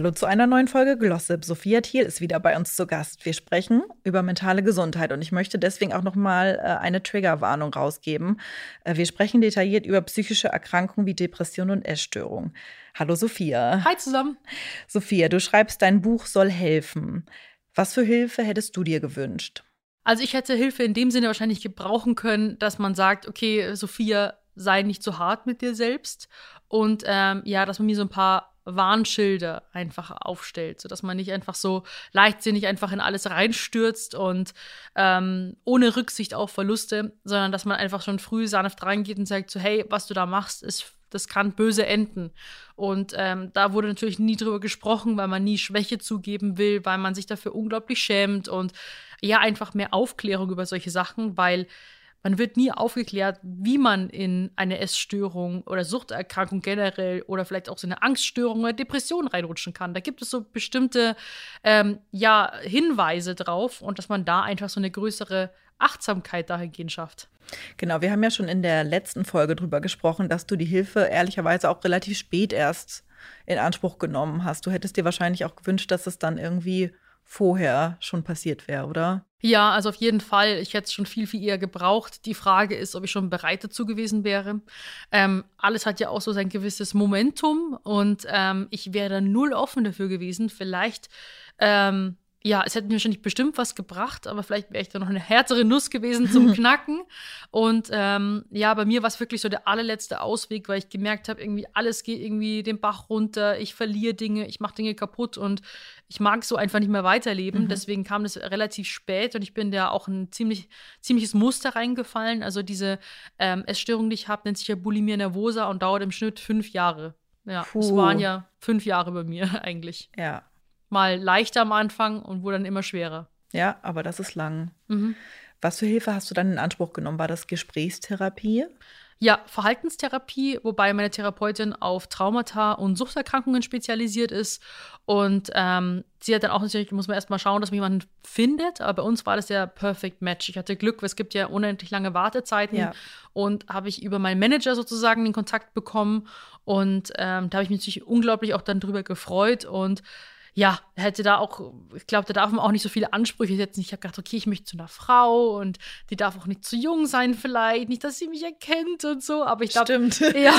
Hallo zu einer neuen Folge Glossip. Sophia Thiel ist wieder bei uns zu Gast. Wir sprechen über mentale Gesundheit und ich möchte deswegen auch noch mal äh, eine Triggerwarnung rausgeben. Äh, wir sprechen detailliert über psychische Erkrankungen wie Depression und Essstörung. Hallo Sophia. Hi zusammen. Sophia, du schreibst, dein Buch soll helfen. Was für Hilfe hättest du dir gewünscht? Also ich hätte Hilfe in dem Sinne wahrscheinlich gebrauchen können, dass man sagt, okay, Sophia, sei nicht zu hart mit dir selbst und ähm, ja, dass man mir so ein paar Warnschilder einfach aufstellt, sodass man nicht einfach so leichtsinnig einfach in alles reinstürzt und ähm, ohne Rücksicht auf Verluste, sondern dass man einfach schon früh sanft reingeht und sagt so, hey, was du da machst, ist das kann böse enden. Und ähm, da wurde natürlich nie drüber gesprochen, weil man nie Schwäche zugeben will, weil man sich dafür unglaublich schämt und ja, einfach mehr Aufklärung über solche Sachen, weil man wird nie aufgeklärt, wie man in eine Essstörung oder Suchterkrankung generell oder vielleicht auch so eine Angststörung oder Depression reinrutschen kann. Da gibt es so bestimmte ähm, ja, Hinweise drauf und dass man da einfach so eine größere Achtsamkeit dahingehend schafft. Genau, wir haben ja schon in der letzten Folge drüber gesprochen, dass du die Hilfe ehrlicherweise auch relativ spät erst in Anspruch genommen hast. Du hättest dir wahrscheinlich auch gewünscht, dass es dann irgendwie vorher schon passiert wäre, oder? Ja, also auf jeden Fall. Ich hätte es schon viel, viel eher gebraucht. Die Frage ist, ob ich schon bereit dazu gewesen wäre. Ähm, alles hat ja auch so sein gewisses Momentum und ähm, ich wäre da null offen dafür gewesen. Vielleicht ähm, ja, es hätte mir wahrscheinlich bestimmt was gebracht, aber vielleicht wäre ich da noch eine härtere Nuss gewesen zum Knacken. Und ähm, ja, bei mir war es wirklich so der allerletzte Ausweg, weil ich gemerkt habe, irgendwie alles geht irgendwie den Bach runter, ich verliere Dinge, ich mache Dinge kaputt und ich mag so einfach nicht mehr weiterleben. Mhm. Deswegen kam das relativ spät und ich bin da auch ein ziemlich, ziemliches Muster reingefallen. Also diese ähm, Essstörung, die ich habe, nennt sich ja Bulimia nervosa und dauert im Schnitt fünf Jahre. Ja, es waren ja fünf Jahre bei mir eigentlich. Ja, mal leichter am Anfang und wurde dann immer schwerer. Ja, aber das ist lang. Mhm. Was für Hilfe hast du dann in Anspruch genommen? War das Gesprächstherapie? Ja, Verhaltenstherapie, wobei meine Therapeutin auf Traumata und Suchterkrankungen spezialisiert ist. Und ähm, sie hat dann auch natürlich, muss man erstmal schauen, dass man jemanden findet. Aber bei uns war das der Perfect Match. Ich hatte Glück, weil es gibt ja unendlich lange Wartezeiten. Ja. Und habe ich über meinen Manager sozusagen den Kontakt bekommen. Und ähm, da habe ich mich natürlich unglaublich auch dann drüber gefreut. Und ja, hätte da auch, ich glaube, da darf man auch nicht so viele Ansprüche setzen. Ich habe gedacht, okay, ich möchte zu einer Frau und die darf auch nicht zu jung sein, vielleicht, nicht, dass sie mich erkennt und so. Aber ich glaube, ja,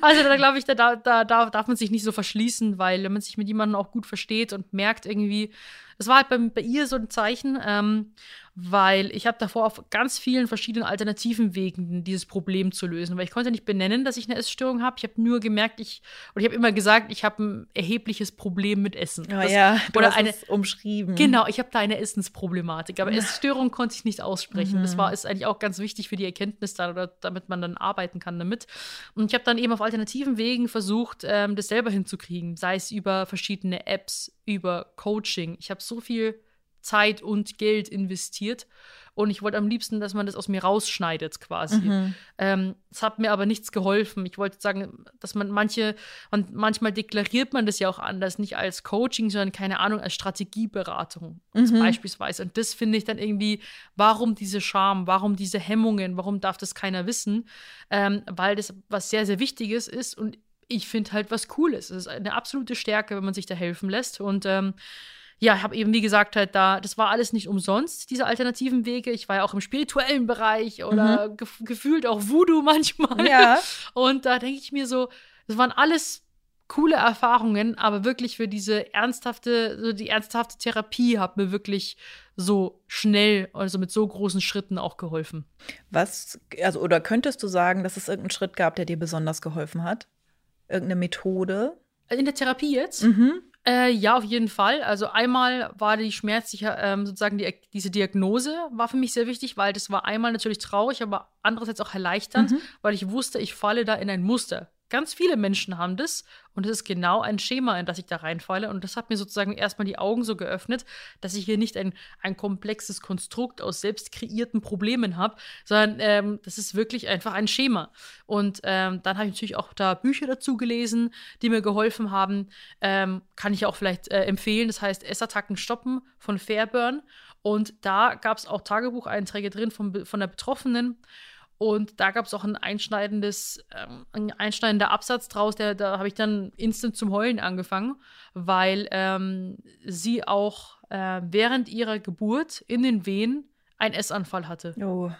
also da glaube ich, da, da, da darf man sich nicht so verschließen, weil wenn man sich mit jemandem auch gut versteht und merkt irgendwie, das war halt bei, bei ihr so ein Zeichen. Ähm, weil ich habe davor auf ganz vielen verschiedenen alternativen Wegen dieses Problem zu lösen, weil ich konnte nicht benennen, dass ich eine Essstörung habe. Ich habe nur gemerkt, ich und ich habe immer gesagt, ich habe ein erhebliches Problem mit Essen. Oh, das, ja, du oder eine umschrieben. Genau, ich habe da eine Essensproblematik, aber Essstörung konnte ich nicht aussprechen. Mhm. Das war ist eigentlich auch ganz wichtig für die Erkenntnis dann oder damit man dann arbeiten kann damit. Und ich habe dann eben auf alternativen Wegen versucht, ähm, das selber hinzukriegen, sei es über verschiedene Apps, über Coaching. Ich habe so viel Zeit und Geld investiert. Und ich wollte am liebsten, dass man das aus mir rausschneidet, quasi. Mhm. Ähm, es hat mir aber nichts geholfen. Ich wollte sagen, dass man manche, man, manchmal deklariert man das ja auch anders, nicht als Coaching, sondern keine Ahnung, als Strategieberatung mhm. beispielsweise. Und das finde ich dann irgendwie, warum diese Scham, warum diese Hemmungen, warum darf das keiner wissen? Ähm, weil das was sehr, sehr Wichtiges ist und ich finde halt was Cooles. Es ist eine absolute Stärke, wenn man sich da helfen lässt. Und ähm, ja, ich habe eben, wie gesagt, halt da, das war alles nicht umsonst, diese alternativen Wege. Ich war ja auch im spirituellen Bereich oder mhm. gef gefühlt auch Voodoo manchmal. Ja. Und da denke ich mir so, das waren alles coole Erfahrungen, aber wirklich für diese ernsthafte, so die ernsthafte Therapie hat mir wirklich so schnell, also mit so großen Schritten auch geholfen. Was, also, oder könntest du sagen, dass es irgendeinen Schritt gab, der dir besonders geholfen hat? Irgendeine Methode? In der Therapie jetzt? Mhm. Äh, ja, auf jeden Fall. Also einmal war die schmerzliche, ähm, sozusagen die, diese Diagnose war für mich sehr wichtig, weil das war einmal natürlich traurig, aber andererseits auch erleichternd, mhm. weil ich wusste, ich falle da in ein Muster. Ganz viele Menschen haben das. Und es ist genau ein Schema, in das ich da reinfalle. Und das hat mir sozusagen erstmal die Augen so geöffnet, dass ich hier nicht ein, ein komplexes Konstrukt aus selbst kreierten Problemen habe, sondern ähm, das ist wirklich einfach ein Schema. Und ähm, dann habe ich natürlich auch da Bücher dazu gelesen, die mir geholfen haben. Ähm, kann ich auch vielleicht äh, empfehlen. Das heißt Essattacken stoppen von Fairburn. Und da gab es auch Tagebucheinträge drin von, von der Betroffenen. Und da gab es auch ein einschneidendes, ähm, ein einschneidender Absatz draus, der, da habe ich dann instant zum Heulen angefangen, weil ähm, sie auch äh, während ihrer Geburt in den Wehen einen Essanfall hatte. Oh.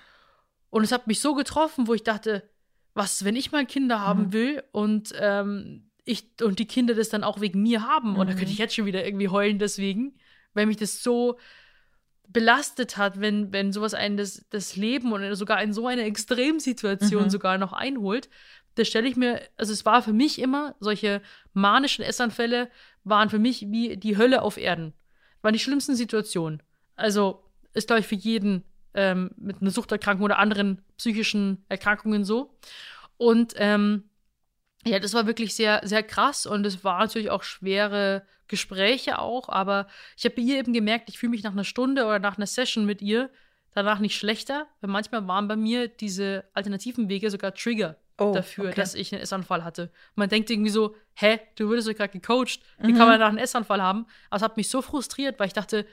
Und es hat mich so getroffen, wo ich dachte, was, wenn ich mal Kinder haben Mhm. will und ähm, ich und die Kinder das dann auch wegen mir haben, und da Mhm. könnte ich jetzt schon wieder irgendwie heulen deswegen, weil mich das so belastet hat, wenn, wenn sowas einen das, das Leben und sogar in so eine Extremsituation Mhm. sogar noch einholt. Das stelle ich mir, also es war für mich immer, solche manischen Essanfälle waren für mich wie die Hölle auf Erden. Waren die schlimmsten Situationen. Also ist, glaube ich, für jeden ähm, mit einer Suchterkrankung oder anderen psychischen Erkrankungen so. Und ähm, ja, das war wirklich sehr, sehr krass und es waren natürlich auch schwere Gespräche auch, aber ich habe bei ihr eben gemerkt, ich fühle mich nach einer Stunde oder nach einer Session mit ihr danach nicht schlechter, weil manchmal waren bei mir diese alternativen Wege sogar Trigger Oh, dafür, okay. dass ich einen Essanfall hatte. Man denkt irgendwie so, hä, du wurdest doch gerade gecoacht, wie Mhm. kann man danach einen Essanfall haben? Aber es hat mich so frustriert, weil ich dachte,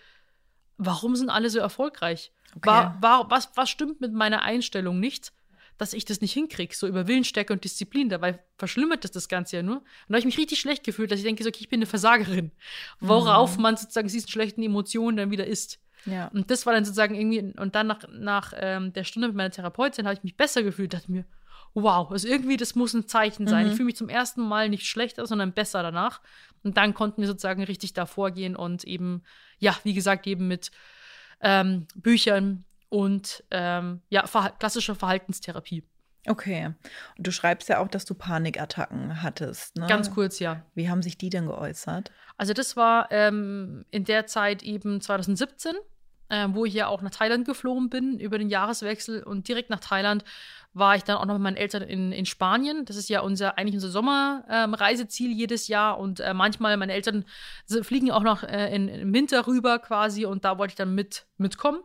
warum sind alle so erfolgreich? Okay. War, war, was, was stimmt mit meiner Einstellung nicht, dass ich das nicht hinkriege, so über Willensstärke und Disziplin? Dabei verschlimmert das das Ganze ja nur. Und da habe ich mich richtig schlecht gefühlt, dass ich denke, so, okay, ich bin eine Versagerin. Worauf Mhm. man sozusagen diesen schlechten Emotionen dann wieder ist. Ja. Und das war dann sozusagen irgendwie, und dann nach, nach ähm, der Stunde mit meiner Therapeutin habe ich mich besser gefühlt, dachte mir, wow, also irgendwie, das muss ein Zeichen sein. Mhm. Ich fühle mich zum ersten Mal nicht schlechter, sondern besser danach. Und dann konnten wir sozusagen richtig davor gehen und eben, ja, wie gesagt, eben mit ähm, Büchern und ähm, ja, verha klassischer Verhaltenstherapie. Okay. Und du schreibst ja auch, dass du Panikattacken hattest. Ne? Ganz kurz, ja. Wie haben sich die denn geäußert? Also das war ähm, in der Zeit eben 2017, ähm, wo ich ja auch nach Thailand geflogen bin über den Jahreswechsel und direkt nach Thailand war ich dann auch noch mit meinen Eltern in, in Spanien. Das ist ja unser eigentlich unser Sommerreiseziel jedes Jahr und äh, manchmal meine Eltern fliegen auch noch äh, in, im Winter rüber quasi und da wollte ich dann mit mitkommen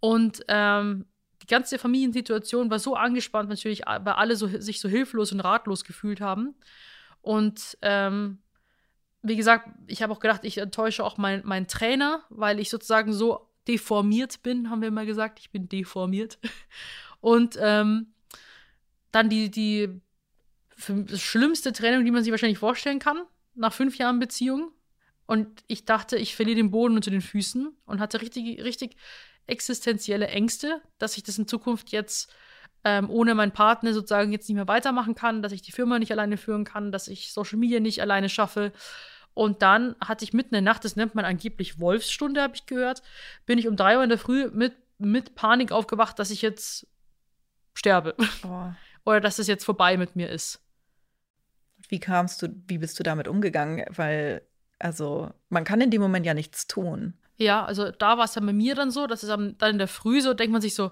und ähm, die ganze Familiensituation war so angespannt natürlich, weil alle so, sich so hilflos und ratlos gefühlt haben und ähm, wie gesagt, ich habe auch gedacht, ich enttäusche auch meinen meinen Trainer, weil ich sozusagen so deformiert bin, haben wir immer gesagt. Ich bin deformiert. Und ähm, dann die, die schlimmste Training, die man sich wahrscheinlich vorstellen kann, nach fünf Jahren Beziehung. Und ich dachte, ich verliere den Boden unter den Füßen und hatte richtig, richtig existenzielle Ängste, dass ich das in Zukunft jetzt ähm, ohne meinen Partner sozusagen jetzt nicht mehr weitermachen kann, dass ich die Firma nicht alleine führen kann, dass ich Social Media nicht alleine schaffe. Und dann hatte ich mitten in der Nacht, das nennt man angeblich Wolfsstunde, habe ich gehört, bin ich um drei Uhr in der Früh mit, mit Panik aufgewacht, dass ich jetzt sterbe Oh. oder dass es jetzt vorbei mit mir ist. Wie kamst du, wie bist du damit umgegangen? Weil, also, man kann in dem Moment ja nichts tun. Ja, also da war es dann bei mir dann so, dass es dann in der Früh so, denkt man sich so,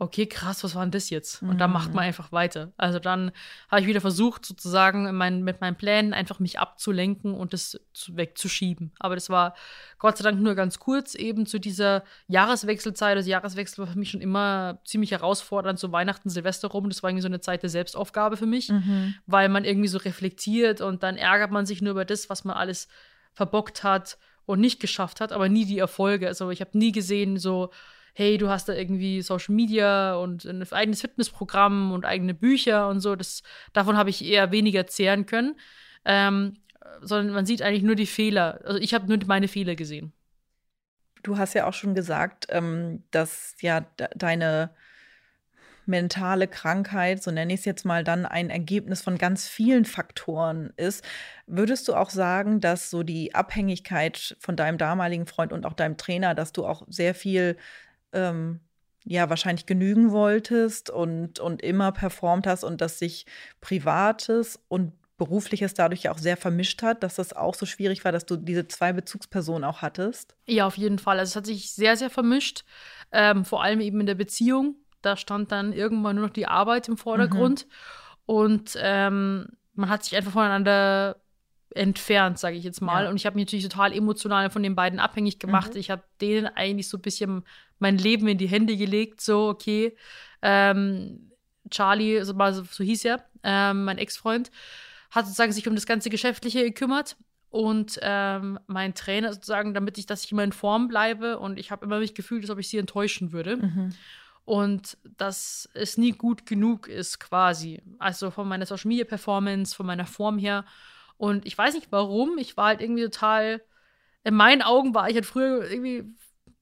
okay, krass, was war denn das jetzt? Und dann Mhm. macht man einfach weiter. Also dann habe ich wieder versucht, sozusagen in mein, mit meinen Plänen einfach mich abzulenken und das zu, wegzuschieben. Aber das war Gott sei Dank nur ganz kurz, eben zu dieser Jahreswechselzeit. Das Jahreswechsel war für mich schon immer ziemlich herausfordernd, so Weihnachten, Silvester rum. Das war irgendwie so eine Zeit der Selbstaufgabe für mich Mhm. weil man irgendwie so reflektiert und dann ärgert man sich nur über das, was man alles verbockt hat und nicht geschafft hat, aber nie die Erfolge. Also ich habe nie gesehen, so, hey, du hast da irgendwie Social Media und ein eigenes Fitnessprogramm und eigene Bücher und so. Das, davon habe ich eher weniger zehren können. Ähm, sondern man sieht eigentlich nur die Fehler. Also ich habe nur meine Fehler gesehen. Du hast ja auch schon gesagt, ähm, dass ja de deine mentale Krankheit, so nenne ich es jetzt mal, dann ein Ergebnis von ganz vielen Faktoren ist. Würdest du auch sagen, dass so die Abhängigkeit von deinem damaligen Freund und auch deinem Trainer, dass du auch sehr viel, ähm, ja, wahrscheinlich genügen wolltest und, und immer performt hast und dass sich Privates und Berufliches dadurch ja auch sehr vermischt hat, dass das auch so schwierig war, dass du diese zwei Bezugspersonen auch hattest? Ja, auf jeden Fall. Also es hat sich sehr, sehr vermischt. Ähm, vor allem eben in der Beziehung. Da stand dann irgendwann nur noch die Arbeit im Vordergrund. Und ähm, man hat sich einfach voneinander entfernt, sage ich jetzt mal. Ja. Und ich habe mich natürlich total emotional von den beiden abhängig gemacht. Mhm. Ich habe denen eigentlich so ein bisschen mein Leben in die Hände gelegt, so, okay. Ähm, Charlie, so, so hieß er, ähm, mein Ex-Freund, hat sozusagen sich um das ganze Geschäftliche gekümmert. Und ähm, mein Trainer sozusagen, damit ich, dass ich immer in Form bleibe. Und ich habe immer mich gefühlt, als ob ich sie enttäuschen würde. Mhm. Und dass es nie gut genug ist, quasi. Also von meiner Social Media Performance, von meiner Form her. Und ich weiß nicht warum. Ich war halt irgendwie total. In meinen Augen war ich halt früher irgendwie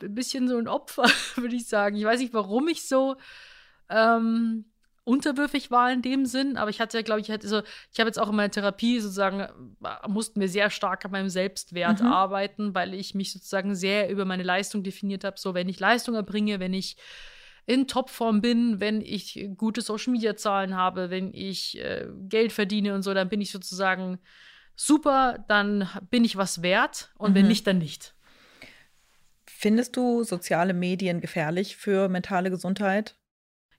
ein bisschen so ein Opfer, würde ich sagen. Ich weiß nicht, warum ich so ähm, unterwürfig war in dem Sinn, aber ich hatte, glaube ich, hatte so, ich habe jetzt auch in meiner Therapie sozusagen, äh, mussten wir sehr stark an meinem Selbstwert Mhm. arbeiten, weil ich mich sozusagen sehr über meine Leistung definiert habe. So, wenn ich Leistung erbringe, wenn ich in Topform bin, wenn ich gute Social Media Zahlen habe, wenn ich äh, Geld verdiene und so, dann bin ich sozusagen super, dann bin ich was wert und wenn Mhm. nicht, dann nicht. Findest du soziale Medien gefährlich für mentale Gesundheit?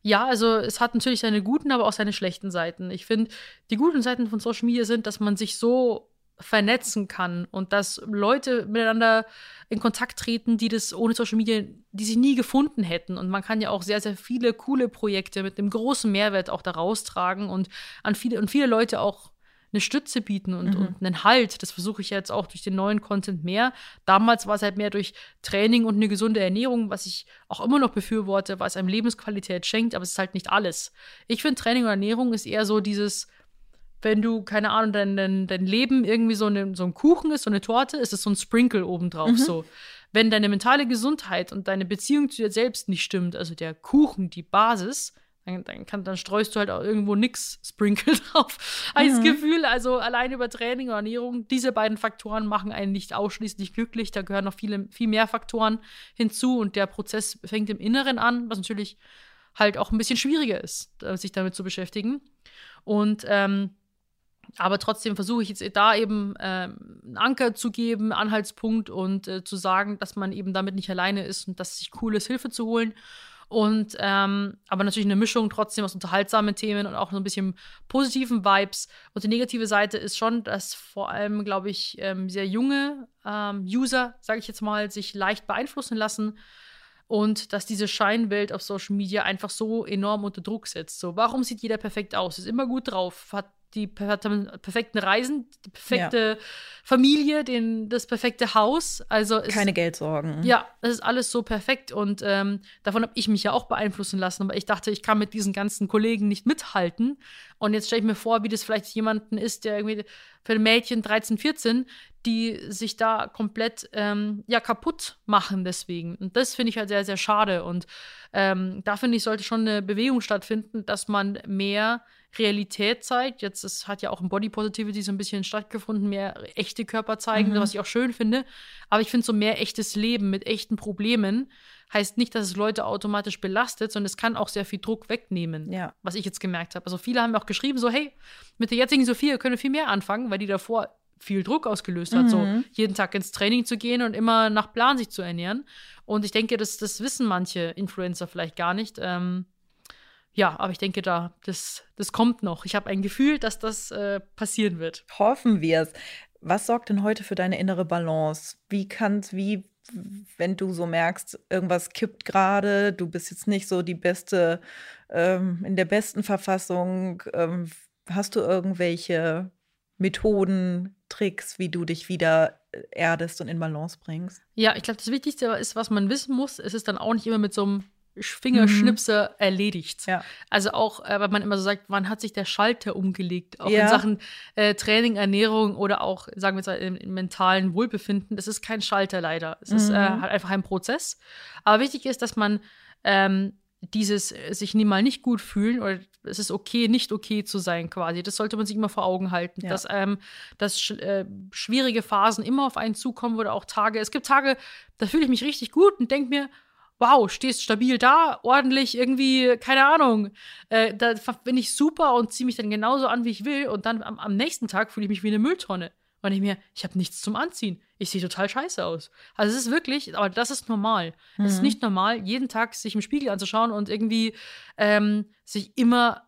Ja, also es hat natürlich seine guten, aber auch seine schlechten Seiten. Ich finde, die guten Seiten von Social Media sind, dass man sich so vernetzen kann und dass Leute miteinander in Kontakt treten, die das ohne Social Media, die sich nie gefunden hätten. Und man kann ja auch sehr, sehr viele coole Projekte mit einem großen Mehrwert auch da raustragen und an viele und viele Leute auch eine Stütze bieten und, Mhm. und einen Halt. Das versuche ich jetzt auch durch den neuen Content mehr. Damals war es halt mehr durch Training und eine gesunde Ernährung, was ich auch immer noch befürworte, was einem Lebensqualität schenkt, aber es ist halt nicht alles. Ich finde, Training und Ernährung ist eher so dieses, wenn du, keine Ahnung, dein, dein, dein Leben irgendwie so, eine, so ein Kuchen ist, so eine Torte, ist es so ein Sprinkle obendrauf. Mhm. So. Wenn deine mentale Gesundheit und deine Beziehung zu dir selbst nicht stimmt, also der Kuchen, die Basis, dann, dann, kann, dann streust du halt auch irgendwo nix Sprinkle drauf. Das Mhm. Gefühl, also allein über Training und Ernährung, diese beiden Faktoren machen einen nicht ausschließlich glücklich. Da gehören noch viele, viel mehr Faktoren hinzu und der Prozess fängt im Inneren an, was natürlich halt auch ein bisschen schwieriger ist, äh, sich damit zu beschäftigen. Und ähm, aber trotzdem versuche ich jetzt da eben ähm, einen Anker zu geben, Anhaltspunkt und äh, zu sagen, dass man eben damit nicht alleine ist und dass es sich cool ist, Hilfe zu holen. Und ähm, aber natürlich eine Mischung trotzdem aus unterhaltsamen Themen und auch so ein bisschen positiven Vibes. Und die negative Seite ist schon, dass vor allem, glaube ich, ähm, sehr junge ähm, User, sage ich jetzt mal, sich leicht beeinflussen lassen und dass diese Scheinwelt auf Social Media einfach so enorm unter Druck setzt. So, warum sieht jeder perfekt aus? Ist immer gut drauf, hat die perfekten Reisen, die perfekte Familie, den, das perfekte Haus. Also es Keine Geldsorgen. ja, das ist alles so perfekt und ähm, davon habe ich mich ja auch beeinflussen lassen. Aber ich dachte, ich kann mit diesen ganzen Kollegen nicht mithalten. Und jetzt stelle ich mir vor, wie das vielleicht jemanden ist, der irgendwie für ein Mädchen 13, 14, die sich da komplett ähm, ja, kaputt machen deswegen. Und das finde ich halt sehr, sehr schade. Und ähm, da finde ich, sollte schon eine Bewegung stattfinden, dass man mehr Realität zeigt. Jetzt es hat ja auch im Body Positivity so ein bisschen stattgefunden, mehr echte Körper zeigen, Mhm. was ich auch schön finde. Aber ich finde so mehr echtes Leben mit echten Problemen heißt nicht, dass es Leute automatisch belastet, sondern es kann auch sehr viel Druck wegnehmen, Ja. was ich jetzt gemerkt habe. Also viele haben mir auch geschrieben, so hey, mit der jetzigen Sophia können wir viel mehr anfangen, weil die davor viel Druck ausgelöst hat, so Mhm. jeden Tag ins Training zu gehen und immer nach Plan sich zu ernähren. Und ich denke, das, das wissen manche Influencer vielleicht gar nicht. Ähm, ja, aber ich denke, da, das, das kommt noch. Ich habe ein Gefühl, dass das äh, passieren wird. Hoffen wir es. Was sorgt denn heute für deine innere Balance? Wie kannst, wie, wenn du so merkst, irgendwas kippt gerade, du bist jetzt nicht so die beste, ähm, in der besten Verfassung, ähm, hast du irgendwelche Methoden, Tricks, wie du dich wieder äh, erdest und in Balance bringst? Ja, ich glaube, das Wichtigste ist, was man wissen muss, es ist dann auch nicht immer mit so einem Fingerschnipser erledigt. Ja. Also auch, äh, weil man immer so sagt, wann hat sich der Schalter umgelegt? Auch Ja. in Sachen äh, Training, Ernährung oder auch, sagen wir jetzt mal, im, im mentalen Wohlbefinden. Das ist kein Schalter leider. Es ist äh, Mhm. halt einfach ein Prozess. Aber wichtig ist, dass man ähm, dieses äh, sich nie mal nicht gut fühlen oder es ist okay, nicht okay zu sein quasi. Das sollte man sich immer vor Augen halten, Ja. dass, ähm, dass sch äh, schwierige Phasen immer auf einen zukommen oder auch Tage. Es gibt Tage, da fühle ich mich richtig gut und denke mir, wow, stehst stabil da, ordentlich, irgendwie, keine Ahnung. Äh, da bin ich super und ziehe mich dann genauso an, wie ich will. Und dann am, am nächsten Tag fühle ich mich wie eine Mülltonne. Und ich mir, ich habe nichts zum Anziehen. Ich sehe total scheiße aus. Also es ist wirklich, aber das ist normal. Es ist Mhm. nicht normal, jeden Tag sich im Spiegel anzuschauen und irgendwie ähm, sich immer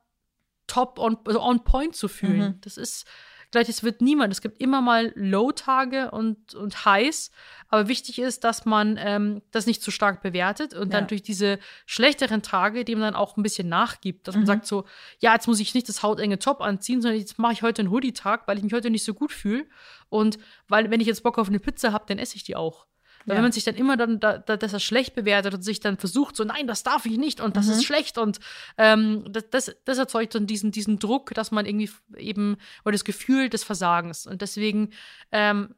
top on, also on point zu fühlen. Mhm. Das ist gleich, es wird niemand. Es gibt immer mal Low-Tage und, und Highs. Aber wichtig ist, dass man ähm, das nicht zu stark bewertet und Ja. dann durch diese schlechteren Tage dem dann auch ein bisschen nachgibt. Dass man Mhm. sagt so, ja, jetzt muss ich nicht das hautenge Top anziehen, sondern jetzt mache ich heute einen Hoodie-Tag, weil ich mich heute nicht so gut fühle. Und weil, wenn ich jetzt Bock auf eine Pizza habe, dann esse ich die auch. Weil Ja. wenn man sich dann immer dann, da, da, dass er schlecht bewertet und sich dann versucht, so, nein, das darf ich nicht und das Mhm. ist schlecht und ähm, das, das, das erzeugt dann diesen, diesen Druck, dass man irgendwie eben, oder das Gefühl des Versagens. Und deswegen ähm,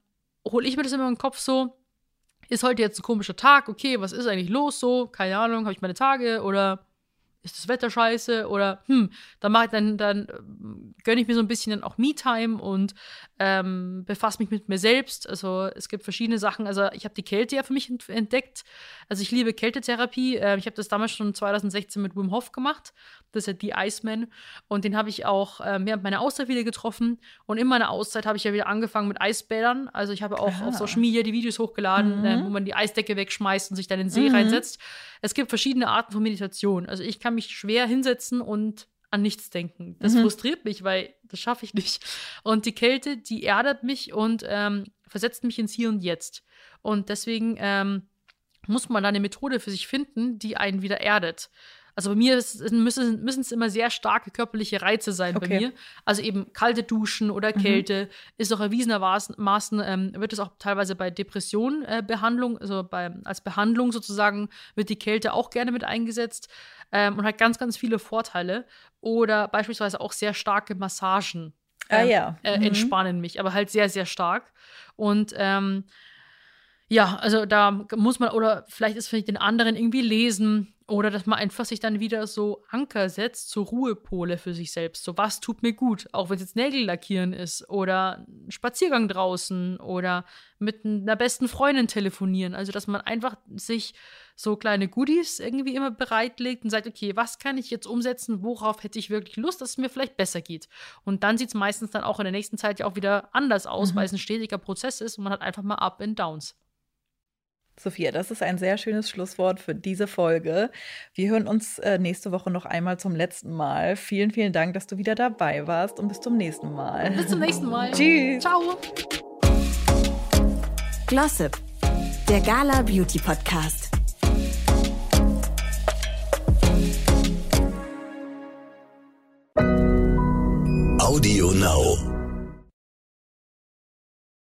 hole ich mir das immer in den Kopf so, ist heute jetzt ein komischer Tag, okay, was ist eigentlich los so? Keine Ahnung, habe ich meine Tage oder ist das Wetter scheiße oder hm, dann mache ich dann, dann ähm, gönne ich mir so ein bisschen dann auch Me-Time und ähm, befasse mich mit mir selbst. Also es gibt verschiedene Sachen. Also ich habe die Kälte ja für mich ent entdeckt. Also ich liebe Kältetherapie. Äh, ich habe das damals schon 2016 mit Wim Hof gemacht. Das ist ja die Iceman. Und den habe ich auch äh, während meiner Auszeit wieder getroffen. Und in meiner Auszeit habe ich ja wieder angefangen mit Eisbädern. Also ich habe auch Ah. auf Social Media die Videos hochgeladen, Mhm. äh, wo man die Eisdecke wegschmeißt und sich dann in den See Mhm. reinsetzt. Es gibt verschiedene Arten von Meditation. Also ich kann mich schwer hinsetzen und an nichts denken. Das Mhm. frustriert mich, weil das schaffe ich nicht. Und die Kälte, die erdet mich und ähm, versetzt mich ins Hier und Jetzt. Und deswegen ähm, muss man da eine Methode für sich finden, die einen wieder erdet. Also bei mir ist, müssen, es immer sehr starke körperliche Reize sein Okay. bei mir. Also eben kalte Duschen oder Mhm. Kälte ist auch erwiesenermaßen, ähm, wird es auch teilweise bei Depressionen äh, Behandlung, also bei, als Behandlung sozusagen, wird die Kälte auch gerne mit eingesetzt ähm, und hat ganz, ganz viele Vorteile. Oder beispielsweise auch sehr starke Massagen Ah ähm, ja. äh, Mhm. entspannen mich, aber halt sehr, sehr stark. Und ähm, ja, also da muss man, oder vielleicht ist vielleicht den anderen irgendwie lesen oder dass man einfach sich dann wieder so Anker setzt, so Ruhepole für sich selbst. So, was tut mir gut? Auch wenn es jetzt Nägel lackieren ist oder ein Spaziergang draußen oder mit einer besten Freundin telefonieren. Also, dass man einfach sich so kleine Goodies irgendwie immer bereitlegt und sagt, okay, was kann ich jetzt umsetzen? Worauf hätte ich wirklich Lust, dass es mir vielleicht besser geht? Und dann sieht es meistens dann auch in der nächsten Zeit ja auch wieder anders aus, Mhm. weil es ein stetiger Prozess ist und man hat einfach mal Up and Downs. Sophia, das ist ein sehr schönes Schlusswort für diese Folge. Wir hören uns äh, nächste Woche noch einmal zum letzten Mal. Vielen, vielen Dank, dass du wieder dabei warst und bis zum nächsten Mal. Bis zum nächsten Mal. Tschüss. Ciao. Glossip, der Gala Beauty Podcast.